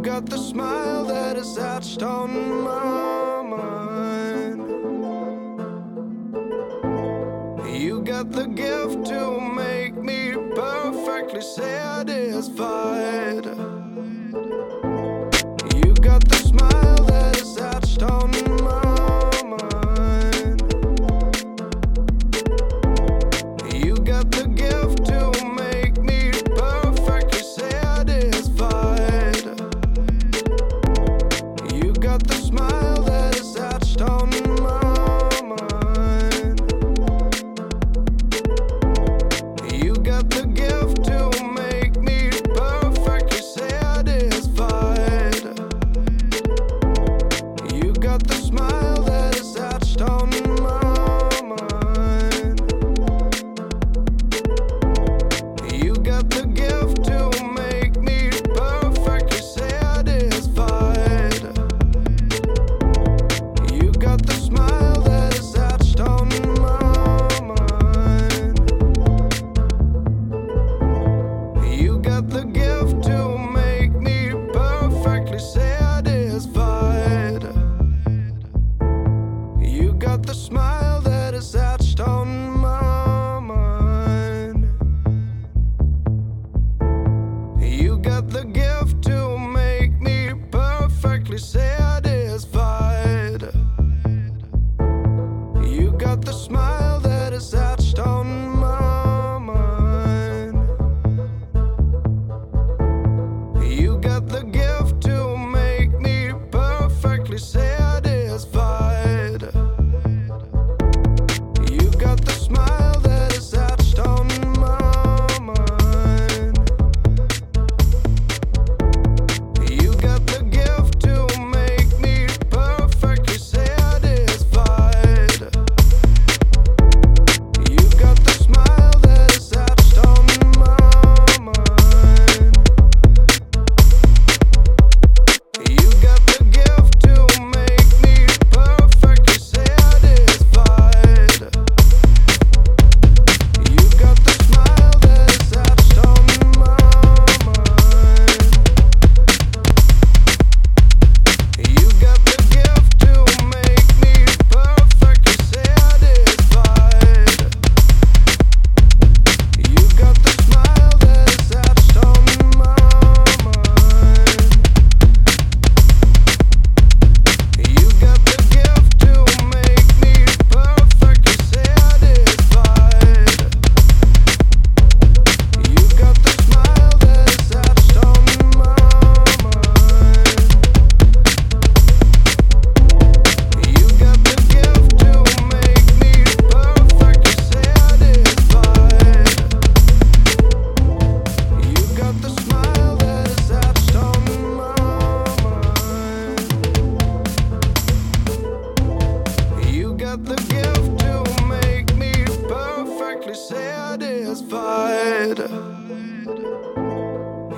You got the smile that is etched on my mind. You got the gift to make me perfectly satisfied.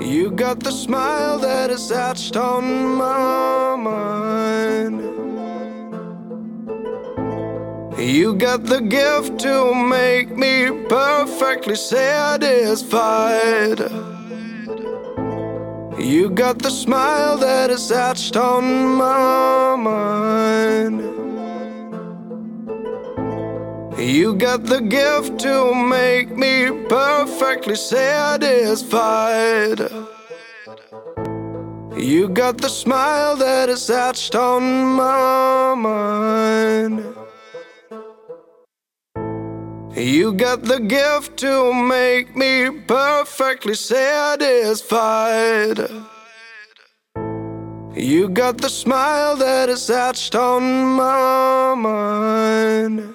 You got the smile that is etched on my mind. You got the gift to make me perfectly satisfied. You got the smile that is etched on my mind. You got the gift to make me perfectly satisfied. You got the smile that is etched on my mind. You got the gift to make me perfectly satisfied. You got the smile that is etched on my mind.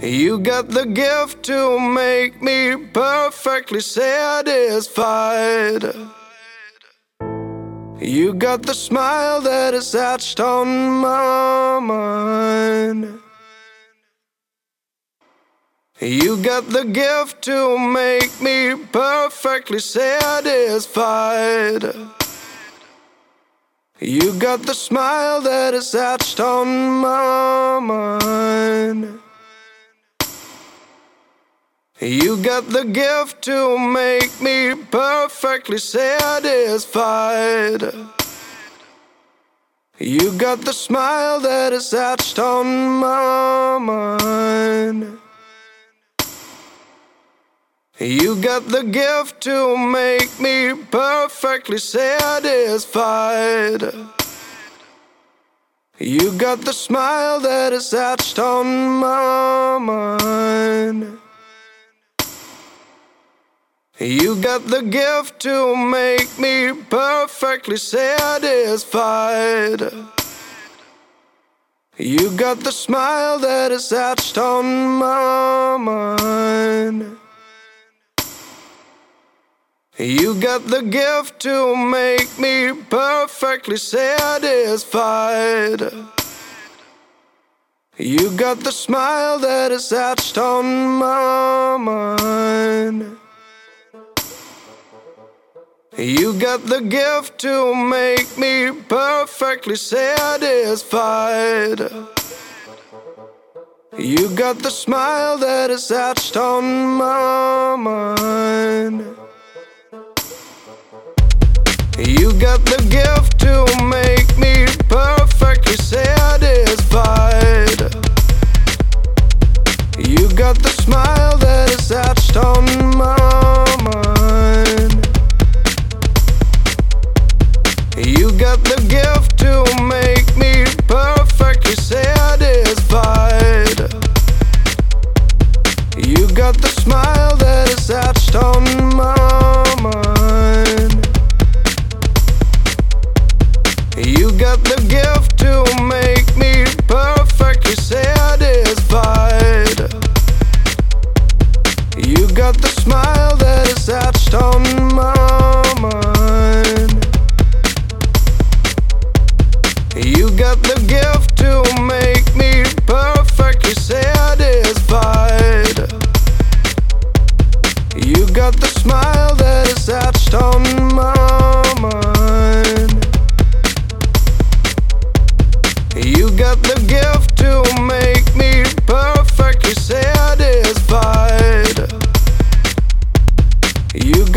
You got the gift to make me perfectly satisfied. You got the smile that is etched on my mind. You got the gift to make me perfectly satisfied. You got the smile that is etched on my mind. You got the gift to make me perfectly satisfied. You got the smile that is etched on my mind. You got the gift to make me perfectly satisfied. You got the smile that is etched on my mind. You got the gift to make me perfectly satisfied. You got the smile that is etched on my mind. You got the gift to make me perfectly satisfied. You got the smile that is etched on my mind. You got the gift to make me perfectly satisfied. You got the smile that is etched on my mind. You got the gift to make me perfectly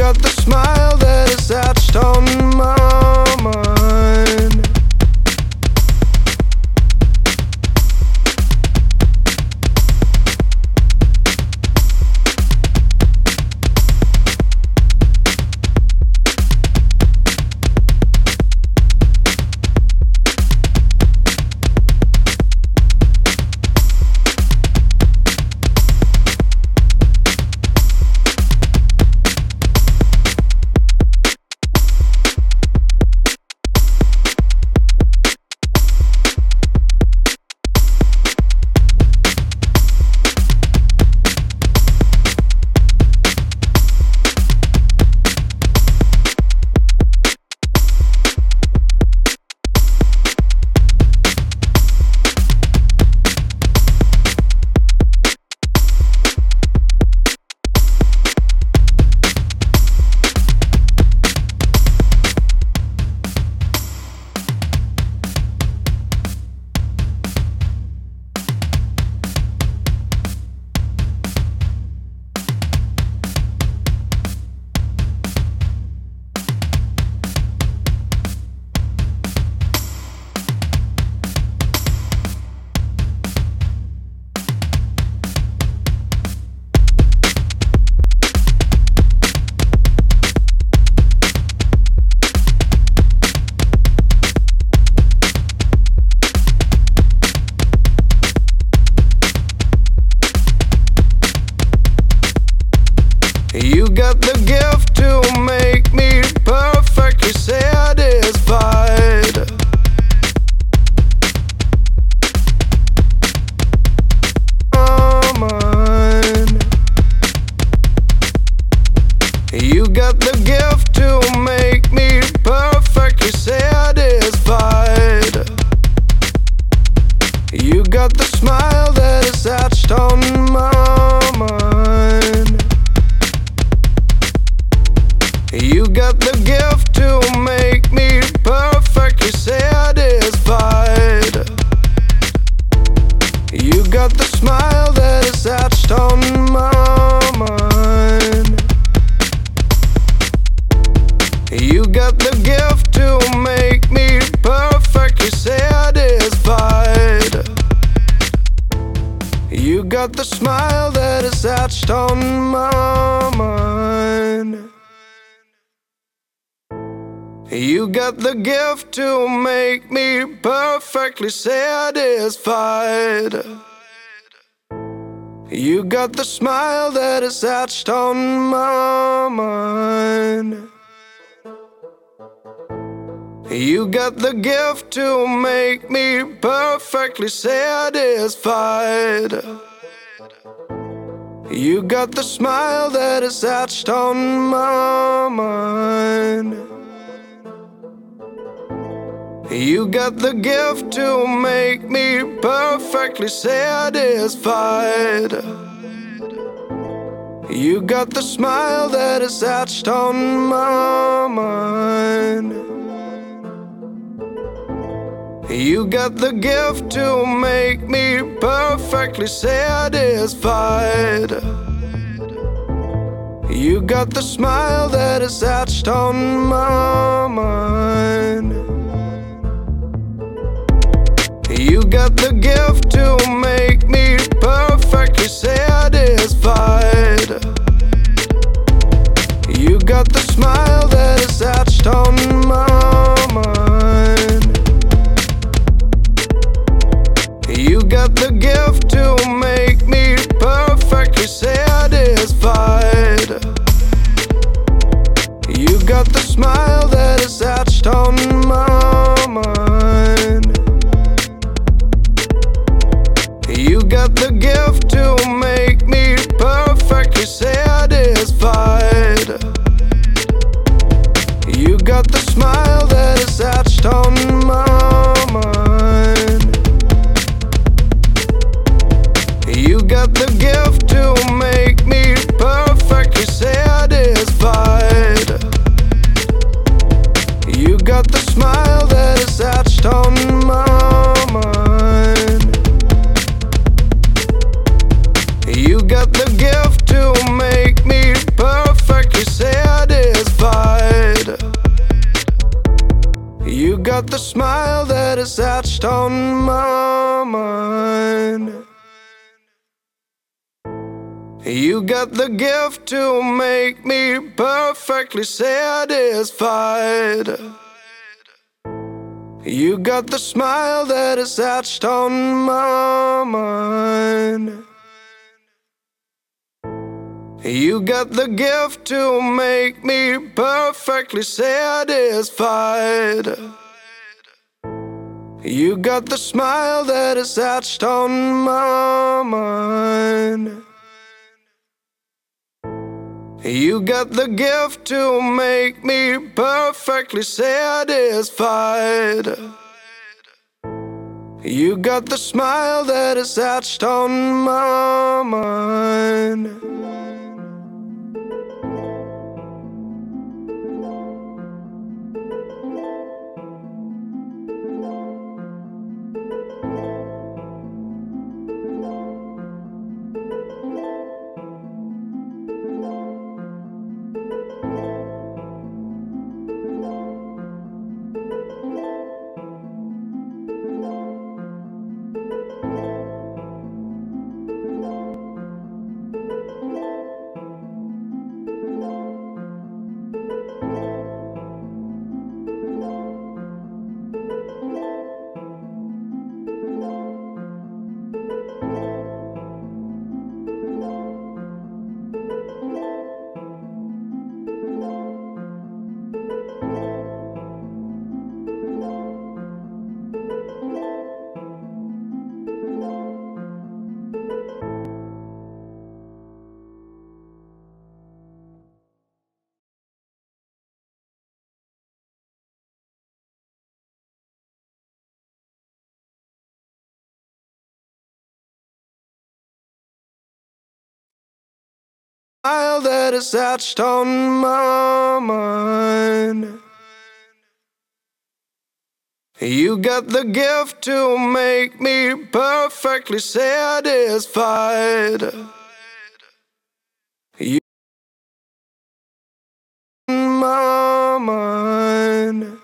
got the smile that is etched on my You got the gift to make me perfectly got the gift to make me perfectly satisfied. You got the smile that is etched on my mind. You got the gift to make me perfectly satisfied. You got the smile that is etched on my mind. You got the gift to make me perfectly satisfied. You got the smile that is etched on my mind. You got the gift to make me perfectly satisfied. You got the smile that is etched on my mind. Got the gift to make me perfectly satisfied. You got the smile that is etched You got the gift to make me perfectly satisfied. You got the smile that is etched on my mind. You got the gift to make me perfectly satisfied. You got the smile that is etched on my mind. You got the gift to make me perfectly satisfied. You got the smile that is etched on my mind. Smile that is etched on my mind. You got the gift to make me perfectly satisfied. You my mind.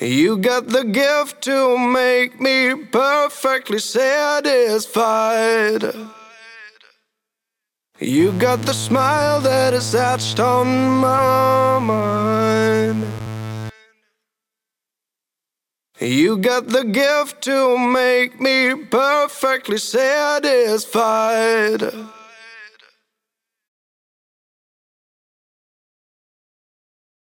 You got the gift to make me perfectly satisfied. You got the smile that is etched on my mind. You got the gift to make me perfectly satisfied.